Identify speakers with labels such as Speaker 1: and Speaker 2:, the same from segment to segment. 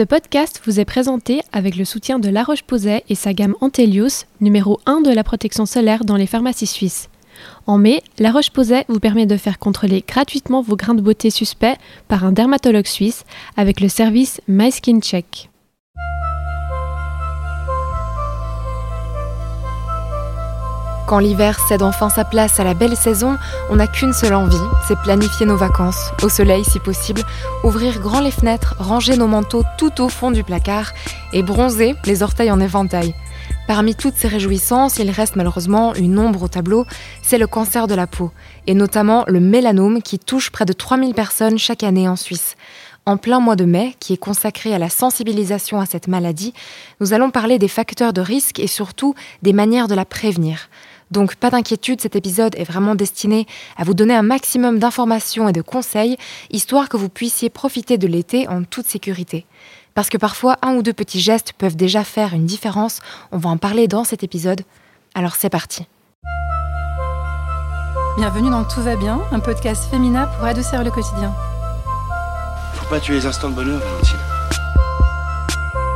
Speaker 1: Ce podcast vous est présenté avec le soutien de La Roche-Posay et sa gamme Antelius, numéro 1 de la protection solaire dans les pharmacies suisses. En mai, La Roche-Posay vous permet de faire contrôler gratuitement vos grains de beauté suspects par un dermatologue suisse avec le service My Skin Check.
Speaker 2: Quand l'hiver cède enfin sa place à la belle saison, on n'a qu'une seule envie, c'est planifier nos vacances, au soleil si possible, ouvrir grand les fenêtres, ranger nos manteaux tout au fond du placard et bronzer les orteils en éventail. Parmi toutes ces réjouissances, il reste malheureusement une ombre au tableau, c'est le cancer de la peau, et notamment le mélanome qui touche près de 3000 personnes chaque année en Suisse. En plein mois de mai, qui est consacré à la sensibilisation à cette maladie, nous allons parler des facteurs de risque et surtout des manières de la prévenir. Donc pas d'inquiétude, cet épisode est vraiment destiné à vous donner un maximum d'informations et de conseils, histoire que vous puissiez profiter de l'été en toute sécurité. Parce que parfois, un ou deux petits gestes peuvent déjà faire une différence, on va en parler dans cet épisode. Alors c'est parti.
Speaker 3: Bienvenue dans Tout va bien, un podcast féminin pour adoucir le quotidien.
Speaker 4: Faut pas tuer les instants de bonheur, Valentine.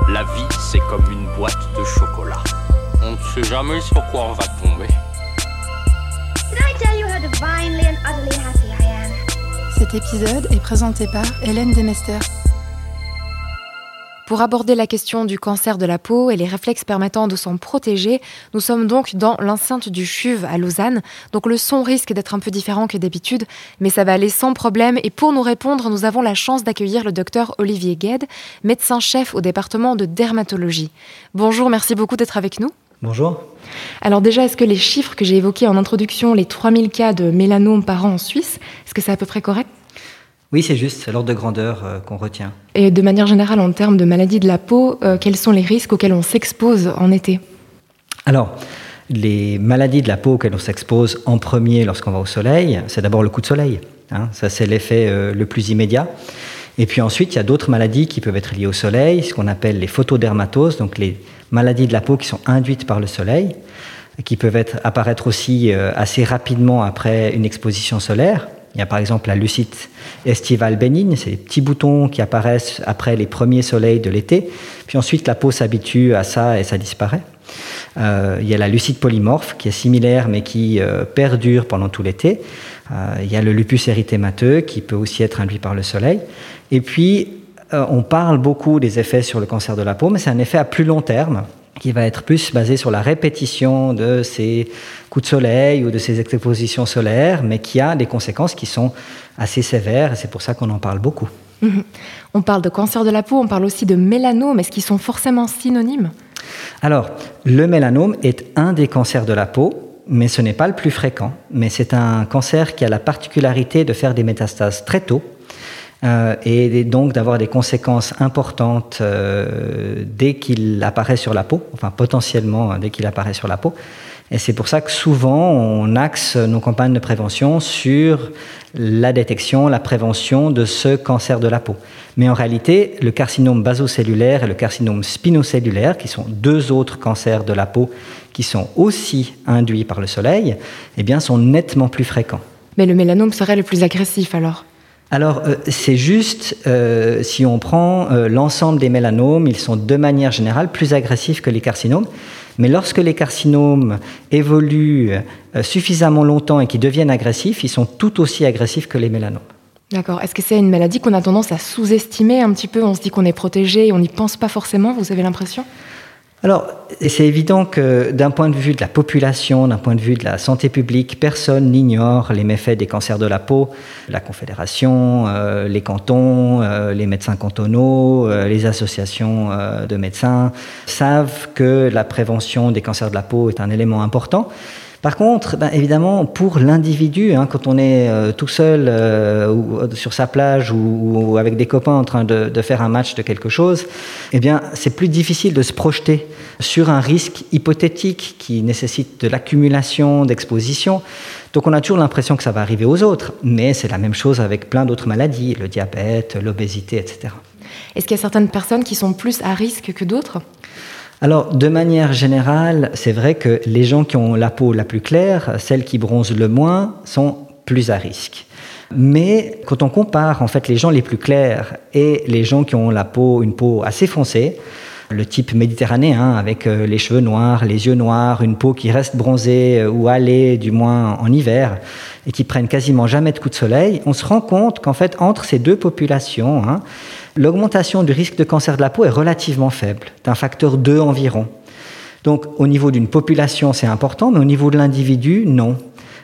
Speaker 5: La vie, c'est comme une boîte de chocolat. On ne sait jamais sur quoi on va tomber.
Speaker 6: Divinely and utterly happy I am?
Speaker 3: Cet épisode est présenté par Hélène Demester.
Speaker 2: Pour aborder la question du cancer de la peau et les réflexes permettant de s'en protéger, nous sommes donc dans l'enceinte du CHUV à Lausanne. Donc le son risque d'être un peu différent que d'habitude, mais ça va aller sans problème. Et pour nous répondre, nous avons la chance d'accueillir le docteur Olivier Gued, médecin-chef au département de dermatologie. Bonjour, merci beaucoup d'être avec nous.
Speaker 7: Bonjour.
Speaker 2: Alors déjà, est-ce que les chiffres que j'ai évoqués en introduction, les 3000 cas de mélanome par an en Suisse, est-ce que c'est à peu près correct?
Speaker 7: Oui, c'est juste, c'est l'ordre de grandeur euh, qu'on retient.
Speaker 2: Et de manière générale, en termes de maladies de la peau, euh, quels sont les risques auxquels on s'expose en été?
Speaker 7: Alors, les maladies de la peau auxquelles on s'expose en premier lorsqu'on va au soleil, c'est d'abord le coup de soleil. hein. ça, c'est l'effet euh, le plus immédiat. Et puis ensuite, il y a d'autres maladies qui peuvent être liées au soleil, ce qu'on appelle les photodermatoses, donc les maladies de la peau qui sont induites par le soleil, qui peuvent apparaître aussi euh, assez rapidement après une exposition solaire. Il y a par exemple la lucite estivale bénigne, c'est des petits boutons qui apparaissent après les premiers soleils de l'été, puis ensuite la peau s'habitue à ça et ça disparaît. Euh, il y a la lucite polymorphe qui est similaire mais qui euh, perdure pendant tout l'été. Il y a le lupus érythémateux qui peut aussi être induit par le soleil. Et puis, euh, on parle beaucoup des effets sur le cancer de la peau, mais c'est un effet à plus long terme qui va être plus basé sur la répétition de ces coups de soleil ou de ces expositions solaires, mais qui a des conséquences qui sont assez sévères, et c'est pour ça qu'on en parle beaucoup.
Speaker 2: Mhm. On parle de cancer de la peau, on parle aussi de mélanome. Est-ce qu'ils sont forcément synonymes?
Speaker 7: Alors, le mélanome est un des cancers de la peau, mais ce n'est pas le plus fréquent. Mais c'est un cancer qui a la particularité de faire des métastases très tôt euh, et donc d'avoir des conséquences importantes euh, dès qu'il apparaît sur la peau, enfin potentiellement euh, dès qu'il apparaît sur la peau. Et c'est pour ça que souvent on axe nos campagnes de prévention sur la détection, la prévention de ce cancer de la peau. Mais en réalité, le carcinome basocellulaire et le carcinome spinocellulaire, qui sont deux autres cancers de la peau qui sont aussi induits par le soleil, eh bien, sont nettement plus fréquents.
Speaker 2: Mais le mélanome serait le plus agressif alors?
Speaker 7: Alors, euh, c'est juste, euh, si on prend euh, l'ensemble des mélanomes, ils sont de manière générale plus agressifs que les carcinomes. Mais lorsque les carcinomes évoluent suffisamment longtemps et qu'ils deviennent agressifs, ils sont tout aussi agressifs que les mélanomes.
Speaker 2: D'accord. Est-ce que c'est une maladie qu'on a tendance à sous-estimer un petit peu? On se dit qu'on est protégé et on n'y pense pas forcément, vous avez l'impression?
Speaker 7: Alors, c'est évident que d'un point de vue de la population, d'un point de vue de la santé publique, personne n'ignore les méfaits des cancers de la peau. La Confédération, euh, les cantons, euh, les médecins cantonaux, euh, les associations de médecins savent que la prévention des cancers de la peau est un élément important. Par contre, ben, évidemment, pour l'individu, hein, quand on est euh, tout seul euh, ou, euh, sur sa plage ou, avec des copains en train de, de faire un match de quelque chose, eh bien, c'est plus difficile de se projeter sur un risque hypothétique qui nécessite de l'accumulation d'exposition. Donc, on a toujours l'impression que ça va arriver aux autres, mais c'est la même chose avec plein d'autres maladies, le diabète, l'obésité, etc.
Speaker 2: Est-ce qu'il y a certaines personnes qui sont plus à risque que d'autres?
Speaker 7: Alors, de manière générale, c'est vrai que les gens qui ont la peau la plus claire, celles qui bronzent le moins, sont plus à risque. Mais quand on compare en fait les gens les plus clairs et les gens qui ont la peau, une peau assez foncée, le type méditerranéen avec euh, les cheveux noirs, les yeux noirs, une peau qui reste bronzée euh, ou hâlée du moins en hiver et qui prennent quasiment jamais de coups de soleil, on se rend compte qu'en fait entre ces deux populations, hein, l'augmentation du risque de cancer de la peau est relativement faible, d'un facteur 2 environ. Donc au niveau d'une population c'est important, mais au niveau de l'individu non.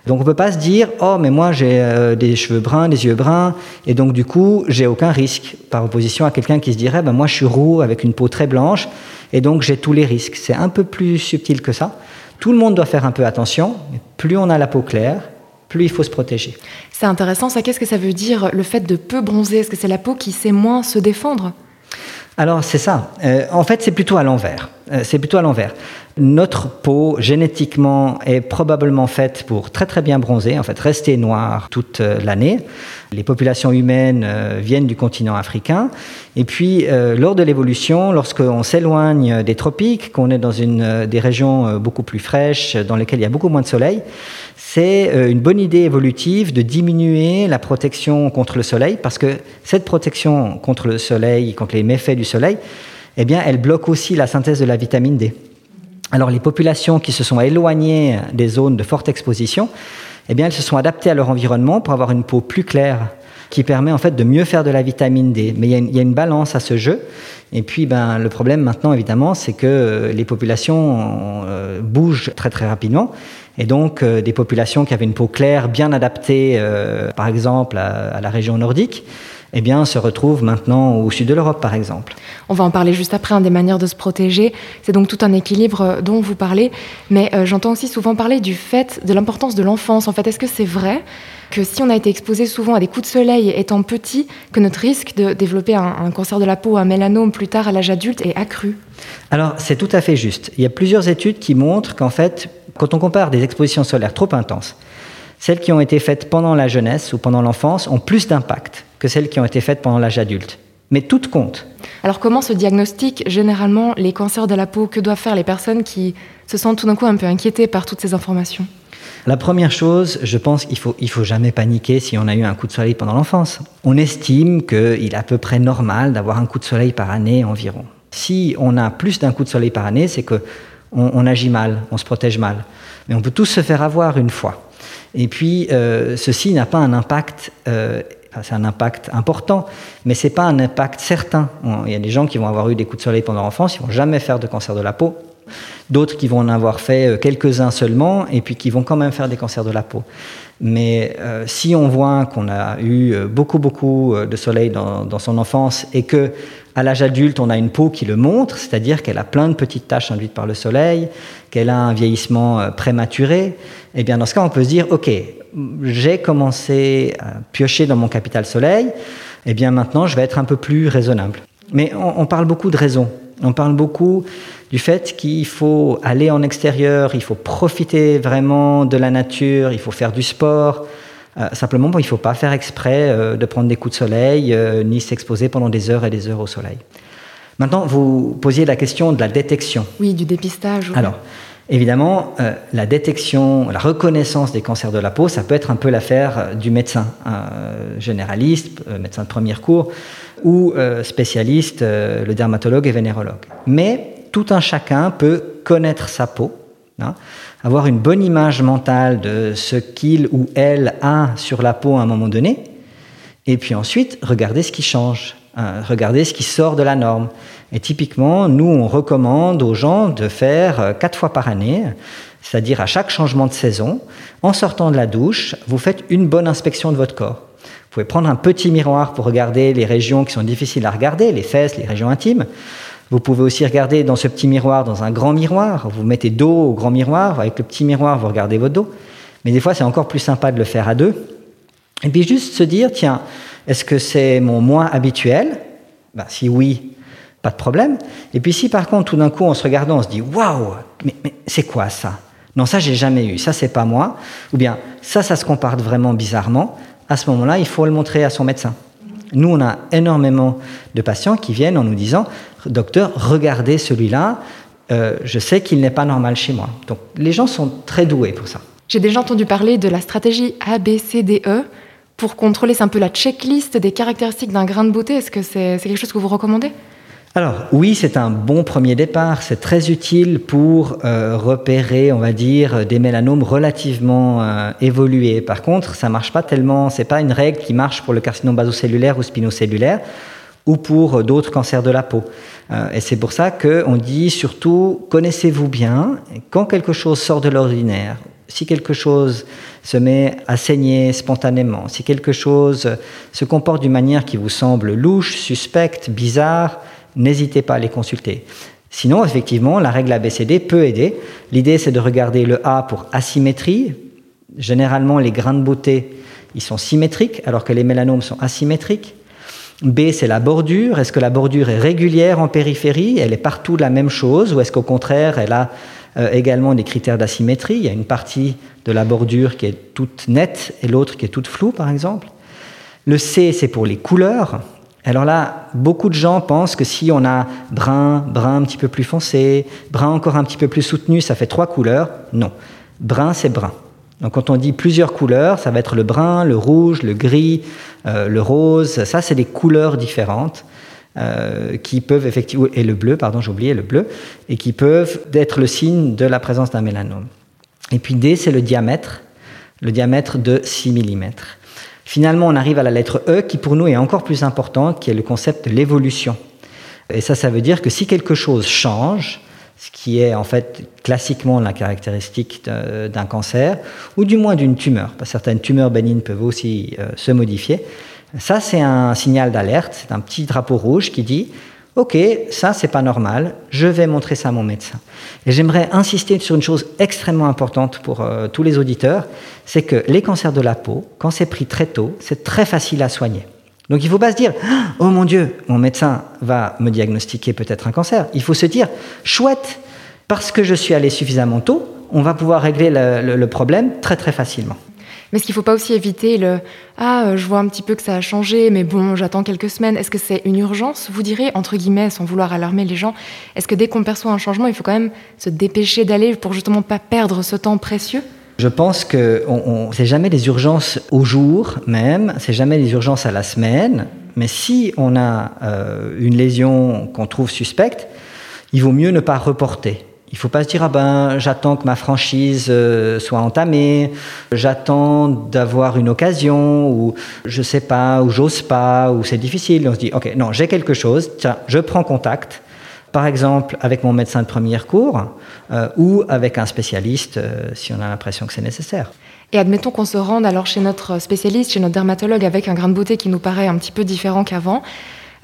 Speaker 7: Donc on ne peut pas se dire oh mais moi j'ai euh, des cheveux bruns, des yeux bruns et donc du coup j'ai aucun risque par opposition à quelqu'un qui se dirait ben moi je suis roux avec une peau très blanche et donc j'ai tous les risques. C'est un peu plus subtil que ça. Tout le monde doit faire un peu attention. Plus on a la peau claire, plus il faut se protéger.
Speaker 2: C'est intéressant ça. Qu'est-ce que ça veut dire le fait de peu bronzer? Est-ce que c'est la peau qui sait moins se défendre?
Speaker 7: Alors c'est ça. Euh, en fait, c'est plutôt à l'envers. Euh, c'est plutôt à l'envers. Notre peau, génétiquement, est probablement faite pour très très bien bronzer, en fait, rester noire toute euh, l'année. Les populations humaines viennent du continent africain. Et puis, lors de l'évolution, lorsqu'on s'éloigne des tropiques, qu'on est dans une, des régions beaucoup plus fraîches, dans lesquelles il y a beaucoup moins de soleil, c'est euh, une bonne idée évolutive de diminuer la protection contre le soleil, parce que cette protection contre le soleil, contre les méfaits du soleil, eh bien, elle bloque aussi la synthèse de la vitamine D. Alors, les populations qui se sont éloignées des zones de forte exposition, eh bien, elles se sont adaptées à leur environnement pour avoir une peau plus claire, qui permet en fait de mieux faire de la vitamine D. Mais il y a une, balance à ce jeu. Et puis, ben, le problème maintenant, évidemment, c'est que euh, les populations euh, bougent très très rapidement. Et donc, euh, des populations qui avaient une peau claire, bien adaptée, par exemple, à, la région nordique, eh bien, se retrouvent maintenant au sud de l'Europe, par exemple.
Speaker 2: On va en parler juste après, hein, des manières de se protéger. C'est donc tout un équilibre euh, dont vous parlez. Mais j'entends aussi souvent parler du fait, de l'importance de l'enfance. En fait, est-ce que c'est vrai que si on a été exposé souvent à des coups de soleil étant petit, que notre risque de développer un, un cancer de la peau, un mélanome plus tard à l'âge adulte est accru?
Speaker 7: Alors, c'est tout à fait juste. Il y a plusieurs études qui montrent qu'en fait, quand on compare des expositions solaires trop intenses, celles qui ont été faites pendant la jeunesse ou pendant l'enfance ont plus d'impact que celles qui ont été faites pendant l'âge adulte. Mais toutes comptent.
Speaker 2: Alors comment se diagnostiquent généralement les cancers de la peau? Que doivent faire les personnes qui se sentent tout d'un coup un peu inquiétées par toutes ces informations?
Speaker 7: La première chose, je pense qu'il faut, il faut jamais paniquer si on a eu un coup de soleil pendant l'enfance. On estime qu'il est à peu près normal d'avoir un coup de soleil par année environ. Si on a plus d'un coup de soleil par année, c'est que on, agit mal, on se protège mal. Mais on peut tous se faire avoir une fois. Et puis, euh, ceci n'a pas un impact, euh, c'est un impact important, mais c'est pas un impact certain. Il y a des gens qui vont avoir eu des coups de soleil pendant l'enfance, ils vont jamais faire de cancer de la peau. D'autres qui vont en avoir fait euh, quelques-uns seulement, et puis qui vont quand même faire des cancers de la peau. Mais si on voit qu'on a eu beaucoup, beaucoup de soleil dans, dans son enfance et que à l'âge adulte, on a une peau qui le montre, c'est-à-dire qu'elle a plein de petites taches induites par le soleil, qu'elle a un vieillissement euh, prématuré. Eh bien, dans ce cas, on peut se dire, OK, j'ai commencé à piocher dans mon capital soleil, eh bien maintenant, je vais être un peu plus raisonnable. Mais on, on parle beaucoup de raison. On parle beaucoup du fait qu'il faut aller en extérieur, il faut profiter vraiment de la nature, il faut faire du sport, euh, simplement, il ne faut pas faire exprès euh, de prendre des coups de soleil, euh, ni s'exposer pendant des heures et des heures au soleil. Maintenant, vous posiez la question de la détection.
Speaker 2: Oui, du dépistage.
Speaker 7: Alors, évidemment, la détection, la reconnaissance des cancers de la peau, ça peut être un peu l'affaire du médecin généraliste, médecin de premier cours, ou spécialiste, le dermatologue et vénérologue. Mais tout un chacun peut connaître sa peau. Hein, avoir une bonne image mentale de ce qu'il ou elle a sur la peau à un moment donné, et puis ensuite regarder ce qui change, hein, regarder ce qui sort de la norme. Et typiquement, nous, on recommande aux gens de faire euh, quatre fois par année, c'est-à-dire à chaque changement de saison, en sortant de la douche, vous faites une bonne inspection de votre corps. Vous pouvez prendre un petit miroir pour regarder les régions qui sont difficiles à regarder, les fesses, les régions intimes. Vous pouvez aussi regarder dans ce petit miroir, dans un grand miroir. Vous mettez dos au grand miroir. Avec le petit miroir, vous regardez votre dos. Mais des fois, c'est encore plus sympa de le faire à deux. Et puis juste se dire, tiens, est-ce que c'est mon moi habituel? Ben, Si oui, pas de problème. Et puis si par contre, tout d'un coup, en se regardant, on se dit, waouh, mais, c'est quoi ça? Non, ça, j'ai jamais eu. Ça, c'est pas moi. Ou bien, ça, ça se comporte vraiment bizarrement. À ce moment-là, il faut le montrer à son médecin. Nous, on a énormément de patients qui viennent en nous disant Docteur, regardez celui-là, euh, je sais qu'il n'est pas normal chez moi. Donc les gens sont très doués pour ça.
Speaker 2: J'ai déjà entendu parler de la stratégie ABCDE pour contrôler, c'est un peu la checklist des caractéristiques d'un grain de beauté. Est-ce que c'est quelque chose que vous recommandez?
Speaker 7: Alors oui, c'est un bon premier départ. C'est très utile pour euh, repérer, on va dire, des mélanomes relativement euh, évolués. Par contre, ça marche pas tellement. C'est pas une règle qui marche pour le carcinome basocellulaire ou spinocellulaire ou pour d'autres cancers de la peau. Euh, et c'est pour ça qu'on dit surtout connaissez-vous bien quand quelque chose sort de l'ordinaire. Si quelque chose se met à saigner spontanément, si quelque chose se comporte d'une manière qui vous semble louche, suspecte, bizarre, n'hésitez pas à les consulter. Sinon, effectivement, la règle ABCD peut aider. L'idée, c'est de regarder le A pour asymétrie. Généralement, les grains de beauté, ils sont symétriques, alors que les mélanomes sont asymétriques. B, c'est la bordure. Est-ce que la bordure est régulière en périphérie? Elle est partout la même chose Ou est-ce qu'au contraire, elle a euh, également des critères d'asymétrie? Il y a une partie de la bordure qui est toute nette et l'autre qui est toute floue, par exemple. Le C, c'est pour les couleurs. Alors là, beaucoup de gens pensent que si on a brun, brun un petit peu plus foncé, brun encore un petit peu plus soutenu, ça fait trois couleurs. Non, brun c'est brun. Donc quand on dit plusieurs couleurs, ça va être le brun, le rouge, le gris, euh, le rose. Ça, c'est des couleurs différentes euh, qui peuvent effectivement et le bleu, pardon, j'ai oublié le bleu, et qui peuvent être le signe de la présence d'un mélanome. Et puis D, c'est le diamètre, le diamètre de 6 mm. Finalement, on arrive à la lettre E qui pour nous est encore plus importante, qui est le concept de l'évolution. Et ça, ça veut dire que si quelque chose change, ce qui est en fait classiquement la caractéristique d'un cancer, ou du moins d'une tumeur, parce que certaines tumeurs bénignes peuvent aussi euh, se modifier, ça c'est un signal d'alerte, c'est un petit drapeau rouge qui dit Ok, ça c'est pas normal, je vais montrer ça à mon médecin. Et j'aimerais insister sur une chose extrêmement importante pour euh, tous les auditeurs, c'est que les cancers de la peau, quand c'est pris très tôt, c'est très facile à soigner. Donc il ne faut pas se dire Oh mon Dieu, mon médecin va me diagnostiquer peut-être un cancer. Il faut se dire Chouette, parce que je suis allé suffisamment tôt, on va pouvoir régler le problème très très facilement.
Speaker 2: Mais est-ce qu'il ne faut pas aussi éviter le Ah, euh, je vois un petit peu que ça a changé, mais bon, j'attends quelques semaines. Est-ce que c'est une urgence, vous direz, entre guillemets, sans vouloir alarmer les gens? Est-ce que dès qu'on perçoit un changement, il faut quand même se dépêcher d'aller pour justement pas perdre ce temps précieux?
Speaker 7: Je pense que on, c'est jamais des urgences au jour même, c'est jamais des urgences à la semaine, mais si on a euh, une lésion qu'on trouve suspecte, il vaut mieux ne pas reporter. Il ne faut pas se dire ah ben j'attends que ma franchise euh, soit entamée, j'attends d'avoir une occasion ou je sais pas ou j'ose pas ou c'est difficile. On se dit ok non j'ai quelque chose, tiens je prends contact, par exemple avec mon médecin de premier cours euh, ou avec un spécialiste euh, si on a l'impression que c'est nécessaire.
Speaker 2: Et admettons qu'on se rende alors chez notre spécialiste, chez notre dermatologue avec un grain de beauté qui nous paraît un petit peu différent qu'avant.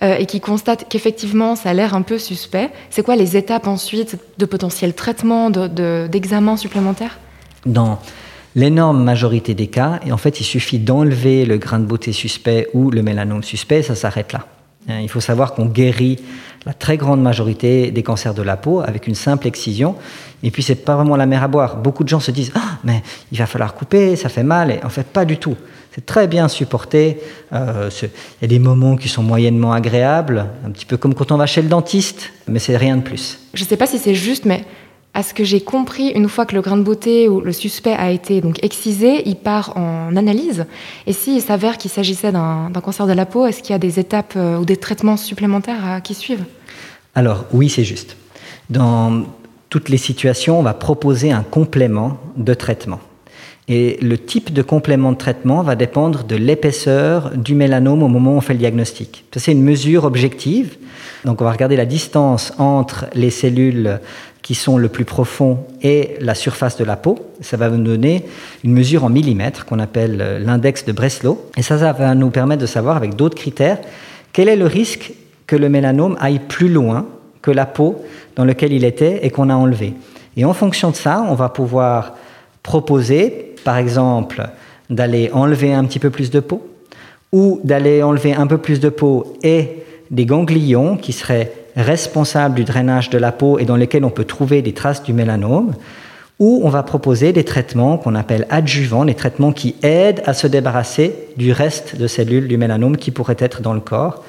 Speaker 2: Euh, et qui constate qu'effectivement ça a l'air un peu suspect, c'est quoi les étapes ensuite de potentiel traitement, d'examen de, supplémentaire
Speaker 7: Dans l'énorme majorité des cas, et en fait il suffit d'enlever le grain de beauté suspect ou le mélanome suspect, ça s'arrête là. Hein, il faut savoir qu'on guérit la très grande majorité des cancers de la peau avec une simple excision. Et puis, c'est pas vraiment la mer à boire. Beaucoup de gens se disent Ah, mais il va falloir couper, ça fait mal. Et en fait, pas du tout. C'est très bien supporté. Euh, il y a des moments qui sont moyennement agréables, un petit peu comme quand on va chez le dentiste, mais c'est rien de plus.
Speaker 2: Je ne sais pas si c'est juste, mais à ce que j'ai compris, une fois que le grain de beauté ou le suspect a été donc excisé, il part en analyse. Et s'il s'avère qu'il s'agissait d'un cancer de la peau, est-ce qu'il y a des étapes euh, ou des traitements supplémentaires qui suivent?
Speaker 7: Alors oui, c'est juste. Dans toutes les situations, on va proposer un complément de traitement. Et le type de complément de traitement va dépendre de l'épaisseur du mélanome au moment où on fait le diagnostic. C'est une mesure objective. Donc on va regarder la distance entre les cellules qui sont le plus profond et la surface de la peau. Ça va nous donner une mesure en millimètres qu'on appelle euh, l'index de Breslow. Et ça, ça va nous permettre de savoir avec d'autres critères quel est le risque que le mélanome aille plus loin que la peau dans laquelle il était et qu'on a enlevé. Et en fonction de ça, on va pouvoir proposer, par exemple, d'aller enlever un petit peu plus de peau ou d'aller enlever un peu plus de peau et des ganglions qui seraient responsables du drainage de la peau et dans lesquels on peut trouver des traces du mélanome, ou on va proposer des traitements qu'on appelle adjuvants, des traitements qui aident à se débarrasser du reste de cellules du mélanome qui pourraient être dans le corps.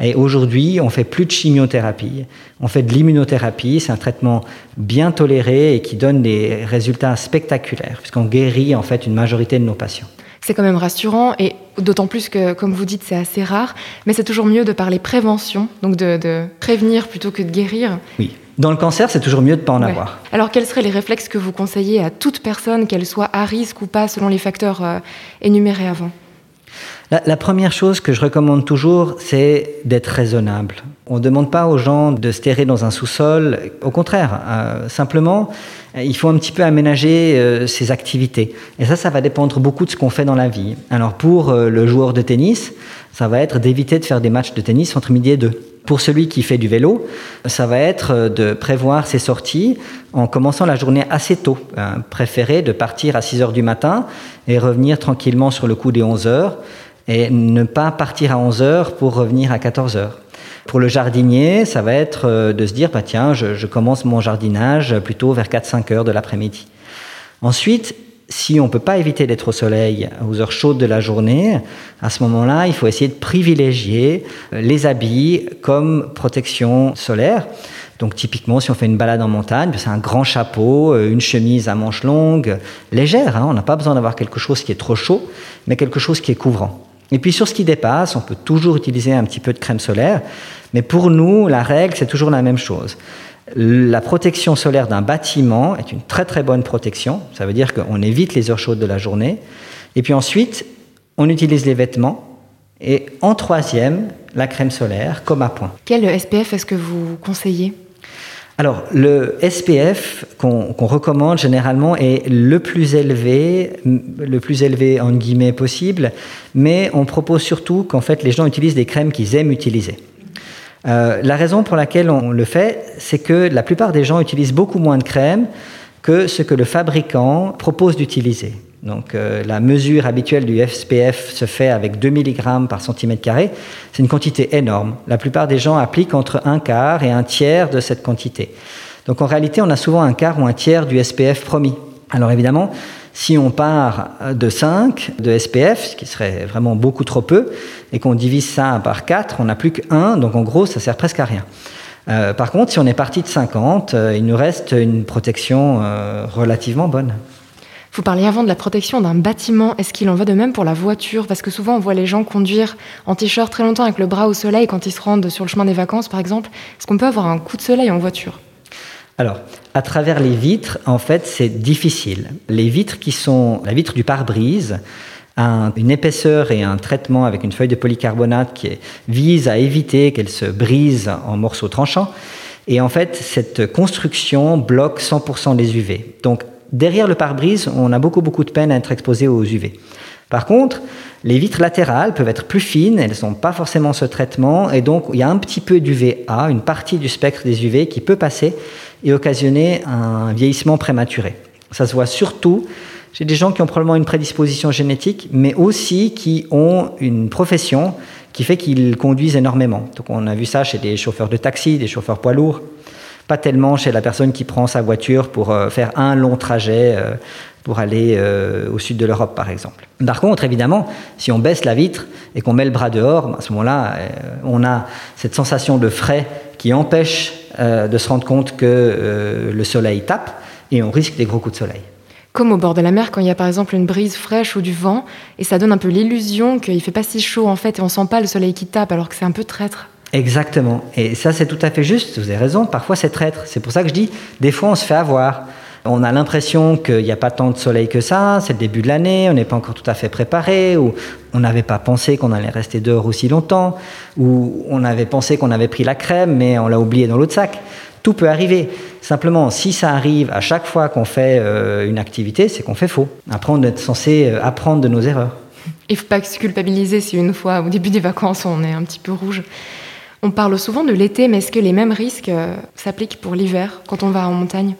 Speaker 7: Et aujourd'hui, on fait plus de chimiothérapie, on fait de l'immunothérapie. C'est un traitement bien toléré et qui donne des résultats spectaculaires, puisqu'on guérit en fait une majorité de nos patients.
Speaker 2: C'est quand même rassurant et D'autant plus que, comme vous dites, c'est assez rare, mais c'est toujours mieux de parler prévention, donc de, de, prévenir plutôt que de guérir.
Speaker 7: Oui. Dans le cancer, c'est toujours mieux de ne pas en ouais. avoir.
Speaker 2: Alors, quels seraient les réflexes que vous conseillez à toute personne, qu'elle soit à risque ou pas, selon les facteurs euh, énumérés avant?
Speaker 7: La, première chose que je recommande toujours, c'est d'être raisonnable. On ne demande pas aux gens de se terrer dans un sous-sol. Au contraire, euh, simplement, il faut un petit peu aménager euh, ses activités. Et ça, ça va dépendre beaucoup de ce qu'on fait dans la vie. Alors, pour euh, le joueur de tennis, ça va être d'éviter de faire des matchs de tennis entre midi et deux. Pour celui qui fait du vélo, ça va être de prévoir ses sorties en commençant la journée assez tôt. Préférer de partir à 6 heures du matin et revenir tranquillement sur le coup des 11 heures et ne pas partir à 11 heures pour revenir à 14 heures. Pour le jardinier, ça va être euh, de se dire, bah, tiens, je, commence mon jardinage plutôt vers 4-5 heures de l'après-midi. Ensuite, si on ne peut pas éviter d'être au soleil aux heures chaudes de la journée, à ce moment-là, il faut essayer de privilégier les habits comme protection solaire. Donc typiquement, si on fait une balade en montagne, c'est un grand chapeau, euh, une chemise à manches longues, légère. Hein, on n'a pas besoin d'avoir quelque chose qui est trop chaud, mais quelque chose qui est couvrant. Et puis sur ce qui dépasse, on peut toujours utiliser un petit peu de crème solaire, mais pour nous, la règle, c'est toujours la même chose. La protection solaire d'un bâtiment est une très très bonne protection, ça veut dire qu'on évite les heures chaudes de la journée. Et puis ensuite, on utilise les vêtements. Et en troisième, la crème solaire comme à point.
Speaker 2: Quel SPF est-ce que vous conseillez?
Speaker 7: Alors, le SPF qu'on qu recommande généralement est le plus élevé, le plus élevé en guillemets possible, mais on propose surtout qu'en fait les gens utilisent des crèmes qu'ils aiment utiliser. Euh, la raison pour laquelle on le fait, c'est que la plupart des gens utilisent beaucoup moins de crème que ce que le fabricant propose d'utiliser. Donc euh, la mesure habituelle du SPF se fait avec 2 mg par centimètre carré. C'est une quantité énorme. La plupart des gens appliquent entre un quart et un tiers de cette quantité. Donc en réalité, on a souvent un quart ou un tiers du SPF promis. Alors évidemment, si on part de 5 de SPF, ce qui serait vraiment beaucoup trop peu, et qu'on divise ça par 4, on n'a plus que 1, donc en gros, ça sert presque à rien. Euh, par contre, si on est parti de 50, euh, il nous reste une protection euh, relativement bonne.
Speaker 2: Vous parliez avant de la protection d'un bâtiment. Est-ce qu'il en va de même pour la voiture? Parce que souvent, on voit les gens conduire en t-shirt très longtemps avec le bras au soleil quand ils se rendent sur le chemin des vacances, par exemple. Est-ce qu'on peut avoir un coup de soleil en voiture?
Speaker 7: Alors, à travers les vitres, en fait, c'est difficile. Les vitres qui sont la vitre du pare-brise a une épaisseur et un traitement avec une feuille de polycarbonate qui vise à éviter qu'elle se brise en morceaux tranchants. Et en fait, cette construction bloque 100% des UV. Donc, derrière le pare-brise, on a beaucoup, beaucoup de peine à être exposé aux UV. Par contre, les vitres latérales peuvent être plus fines, elles n'ont pas forcément ce traitement, et donc il y a un petit peu d'UVA, une partie du spectre des UV qui peut passer et occasionner un vieillissement prématuré. Ça se voit surtout chez des gens qui ont probablement une prédisposition génétique, mais aussi qui ont une profession qui fait qu'ils conduisent énormément. Donc on a vu ça chez des chauffeurs de taxi, des chauffeurs poids lourds, pas tellement chez la personne qui prend sa voiture pour euh, faire un long trajet euh, pour aller euh, au sud de l'Europe, par exemple. Par contre, évidemment, si on baisse la vitre et qu'on met le bras dehors, à ce moment-là, on a cette sensation de frais qui empêche de se rendre compte que le soleil tape et on risque des gros coups de soleil.
Speaker 2: Comme au bord de la mer, quand il y a par exemple une brise fraîche ou du vent, et ça donne un peu l'illusion qu'il fait pas si chaud en fait, et on sent pas le soleil qui tape, alors que c'est un peu traître.
Speaker 7: Exactement. Et ça, c'est tout à fait juste. Vous avez raison. Parfois, c'est traître. C'est pour ça que je dis, des fois, on se fait avoir. On a l'impression qu'il n'y a pas tant de soleil que ça. C'est le début de l'année. On n'est pas encore tout à fait préparé. Ou on n'avait pas pensé qu'on allait rester dehors aussi longtemps. Ou on avait pensé qu'on avait pris la crème, mais on l'a oublié dans l'autre sac. Tout peut arriver. Simplement, si ça arrive à chaque fois qu'on fait euh, une activité, c'est qu'on fait faux. Après, on est censé euh, apprendre de nos erreurs.
Speaker 2: Il ne faut pas se culpabiliser si une fois, au début des vacances, on est un petit peu rouge. On parle souvent de l'été, mais est-ce que les mêmes risques euh, s'appliquent pour l'hiver quand on va en montagne?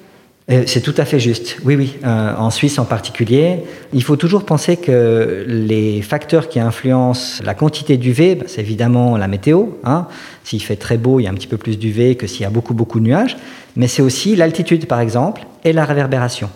Speaker 7: Euh, c'est tout à fait juste. Oui, oui. Euh, en Suisse en particulier, il faut toujours penser que les facteurs qui influencent la quantité d'UV, bah, c'est évidemment la météo. Hein. S'il fait très beau, il y a un petit peu plus d'UV que s'il y a beaucoup, beaucoup de nuages. Mais c'est aussi l'altitude, par exemple, et la réverbération.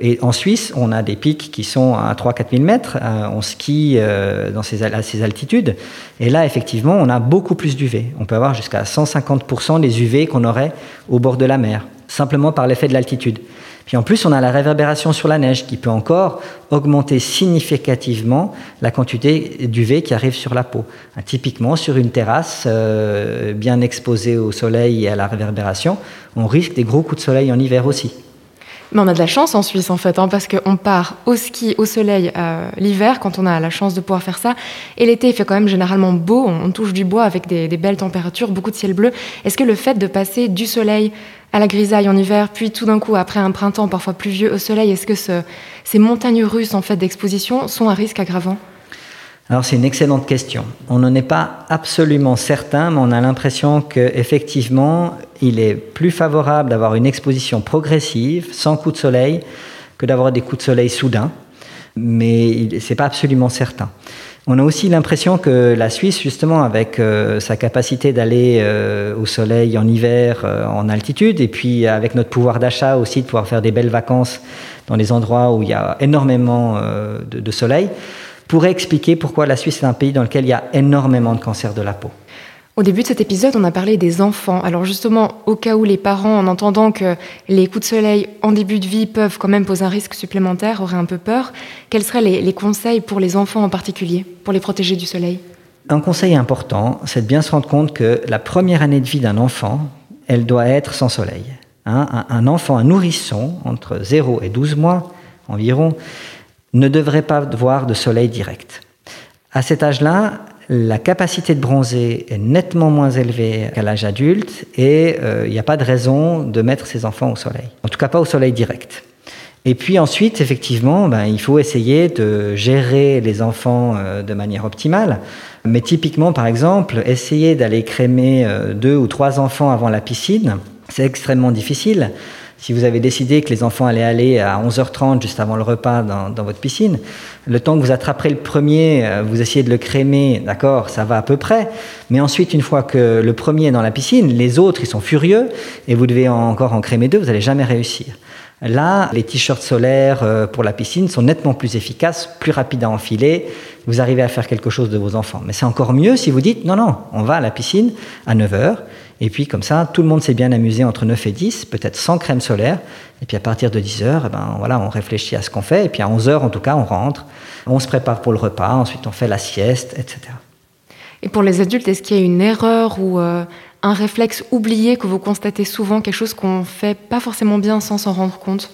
Speaker 7: Et en Suisse, on a des pics qui sont à 3-4 000 mètres. Euh, on skie euh, dans ces, à ces altitudes. Et là, effectivement, on a beaucoup plus d'UV. On peut avoir jusqu'à 150% des UV qu'on aurait au bord de la mer. simplement par l'effet de l'altitude. Puis en plus, on a la réverbération sur la neige qui peut encore augmenter significativement la quantité d'UV qui arrive sur la peau. Hein, typiquement, sur une terrasse euh, bien exposée au soleil et à la réverbération, on risque des gros coups de soleil en hiver aussi.
Speaker 2: Mais on a de la chance en Suisse en fait, hein, parce qu'on part au ski, au soleil euh, l'hiver quand on a la chance de pouvoir faire ça. Et l'été, il fait quand même généralement beau, on, touche du bois avec des, belles températures, beaucoup de ciel bleu. Est-ce que le fait de passer du soleil à la grisaille en hiver, puis tout d'un coup, après un printemps parfois pluvieux au soleil, est-ce que ces montagnes russes en fait d'exposition sont un risque aggravant?
Speaker 7: Alors c'est une excellente question. On n'en est pas absolument certain, mais on a l'impression qu'effectivement, il est plus favorable d'avoir une exposition progressive, sans coup de soleil, que d'avoir des coups de soleil soudains. Mais ce n'est pas absolument certain. On a aussi l'impression que la Suisse, justement, avec euh, sa capacité d'aller euh, au soleil en hiver euh, en altitude, et puis avec notre pouvoir d'achat aussi de pouvoir faire des belles vacances dans les endroits où il y a énormément de soleil, pourrait expliquer pourquoi la Suisse est un pays dans lequel il y a énormément de cancers de la peau.
Speaker 2: Au début de cet épisode, on a parlé des enfants. Alors justement, au cas où les parents, en entendant que les coups de soleil en début de vie peuvent quand même poser un risque supplémentaire, auraient un peu peur, quels seraient les, conseils pour les enfants en particulier, pour les protéger du soleil?
Speaker 7: Un conseil important, c'est de bien se rendre compte que la première année de vie d'un enfant, elle doit être sans soleil. Hein. un, un enfant, un nourrisson, entre 0 et 12 mois environ, ne devrait pas voir de soleil direct. À cet âge-là, la capacité de bronzer est nettement moins élevée qu'à l'âge adulte et euh, il n'y a pas de raison de mettre ses enfants au soleil. En tout cas pas au soleil direct. Et puis ensuite, effectivement, ben, il faut essayer de gérer les enfants euh, de manière optimale. Mais typiquement, par exemple, essayer d'aller crémer euh, deux ou trois enfants avant la piscine, c'est extrêmement difficile si vous avez décidé que les enfants allaient aller à 11h30 juste avant le repas dans, votre piscine, le temps que vous attraperez le premier, euh, vous essayez de le crémer, d'accord, ça va à peu près. Mais ensuite, une fois que le premier est dans la piscine, les autres, ils sont furieux et vous devez encore en crémer deux, vous n'allez jamais réussir. Là, les t-shirts solaires euh, pour la piscine sont nettement plus efficaces, plus rapides à enfiler. Vous arrivez à faire quelque chose de vos enfants. Mais c'est encore mieux si vous dites non, non, on va à la piscine à 9h et puis comme ça, tout le monde s'est bien amusé entre 9 et 10, peut-être sans crème solaire. Et puis à partir de 10 heures, eh ben, voilà, on réfléchit à ce qu'on fait. Et puis à 11 heures, en tout cas, on rentre, on se prépare pour le repas, ensuite on fait la sieste, etc.
Speaker 2: Et pour les adultes, est-ce qu'il y a une erreur ou euh, un réflexe oublié que vous constatez souvent, quelque chose qu'on fait pas forcément bien sans s'en rendre compte?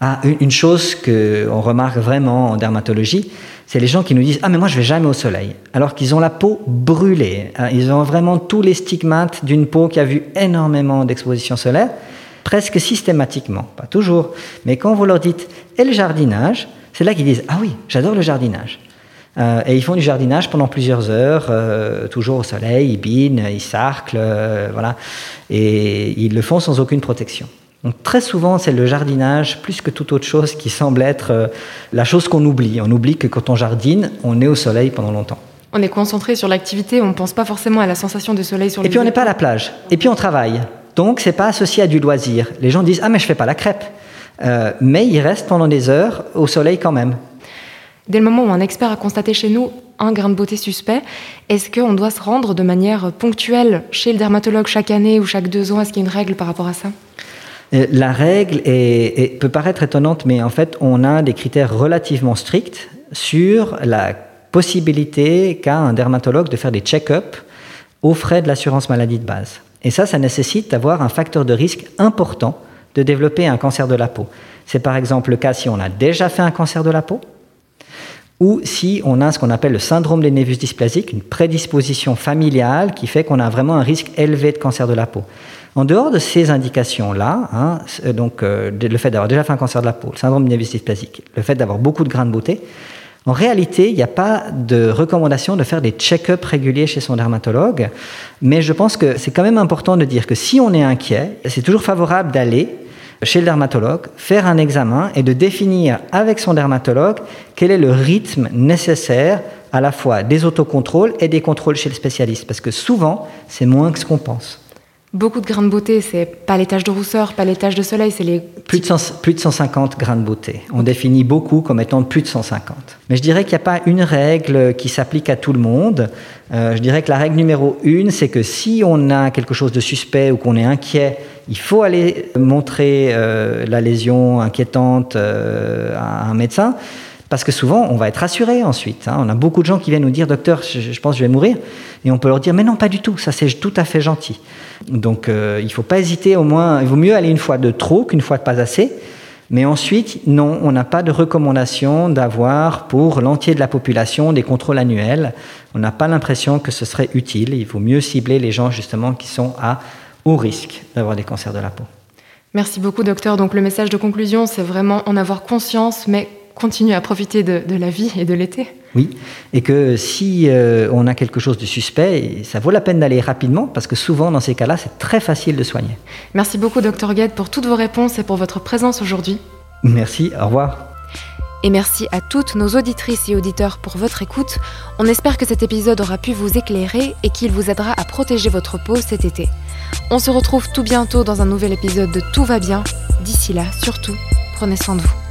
Speaker 7: Ah, une chose qu'on remarque vraiment en dermatologie, c'est les gens qui nous disent Ah, mais moi je vais jamais au soleil, alors qu'ils ont la peau brûlée. Hein. Ils ont vraiment tous les stigmates d'une peau qui a vu énormément d'exposition solaire, presque systématiquement, pas toujours. Mais quand vous leur dites Et le jardinage? C'est là qu'ils disent Ah oui, j'adore le jardinage. Euh, et ils font du jardinage pendant plusieurs heures, euh, toujours au soleil, ils binent, ils sarclent, euh, voilà. Et ils le font sans aucune protection. Donc très souvent, c'est le jardinage, plus que toute autre chose, qui semble être la chose qu'on oublie. On oublie que quand on jardine, on est au soleil pendant longtemps.
Speaker 2: On est concentré sur l'activité, on ne pense pas forcément à la sensation de soleil sur
Speaker 7: les Et puis on n'est pas à la plage. Et puis on travaille. Donc c'est pas associé à du loisir. Les gens disent ah mais je fais pas la crêpe, mais ils restent pendant des heures au soleil quand même.
Speaker 2: Dès le moment où un expert a constaté chez nous un grain de beauté suspect, est-ce qu'on doit se rendre de manière ponctuelle chez le dermatologue chaque année ou chaque deux ans? Est-ce qu'il y a une règle par rapport à ça?
Speaker 7: Euh, la règle peut paraître étonnante, mais en fait, on a des critères relativement stricts sur la possibilité qu'a un dermatologue de faire des check-ups aux frais de l'assurance maladie de base. Et ça, ça nécessite d'avoir un facteur de risque important de développer un cancer de la peau. C'est par exemple le cas si on a déjà fait un cancer de la peau, ou si on a ce qu'on appelle le syndrome des névus dysplasiques, une prédisposition familiale qui fait qu'on a vraiment un risque élevé de cancer de la peau. En dehors de ces indications-là, hein, euh, donc euh, le fait d'avoir déjà fait un cancer de la peau, le syndrome névus dysplasique, le fait d'avoir beaucoup de grains de beauté, en réalité, il n'y a pas de recommandation de faire des check-ups réguliers chez son dermatologue, mais je pense que c'est quand même important de dire que si on est inquiet, c'est toujours favorable d'aller chez le dermatologue, faire un examen et de définir avec son dermatologue quel est le rythme nécessaire à la fois des autocontrôles et des contrôles chez le spécialiste, parce que souvent, c'est moins que ce qu'on pense.
Speaker 2: Beaucoup de grains de beauté, c'est pas les taches de rousseur, pas les taches de soleil, c'est les...
Speaker 7: Plus de, plus de 150 grains de beauté. On définit beaucoup comme étant plus de 150. Mais je dirais qu'il n'y a pas une règle qui s'applique à tout le monde. Euh, je dirais que la règle numéro une, c'est que si on a quelque chose de suspect ou qu'on est inquiet il faut aller montrer euh, la lésion inquiétante euh, à un médecin. Parce que souvent, on va être rassuré ensuite. hein. On a beaucoup de gens qui viennent nous dire, docteur, je, pense que je vais mourir. Et on peut leur dire, mais non, pas du tout, ça c'est tout à fait gentil. Donc euh, il ne faut pas hésiter, au moins, il vaut mieux aller une fois de trop qu'une fois de pas assez. Mais ensuite, non, on n'a pas de recommandation d'avoir pour l'entier de la population des contrôles annuels. On n'a pas l'impression que ce serait utile. Il vaut mieux cibler les gens justement qui sont à haut risque d'avoir des cancers de la peau.
Speaker 2: Merci beaucoup, docteur. Donc, le message de conclusion, c'est vraiment en avoir conscience, mais continuer à profiter de, de la vie et de l'été.
Speaker 7: Oui, et que si euh, on a quelque chose de suspect, ça vaut la peine d'aller rapidement parce que souvent dans ces cas-là, c'est très facile de soigner.
Speaker 2: Merci beaucoup, docteur Gued, pour toutes vos réponses et pour votre présence aujourd'hui.
Speaker 7: Merci, au revoir.
Speaker 2: Et merci à toutes nos auditrices et auditeurs pour votre écoute. On espère que cet épisode aura pu vous éclairer et qu'il vous aidera à protéger votre peau cet été. On se retrouve tout bientôt dans un nouvel épisode de Tout va bien. D'ici là, surtout, prenez soin de vous.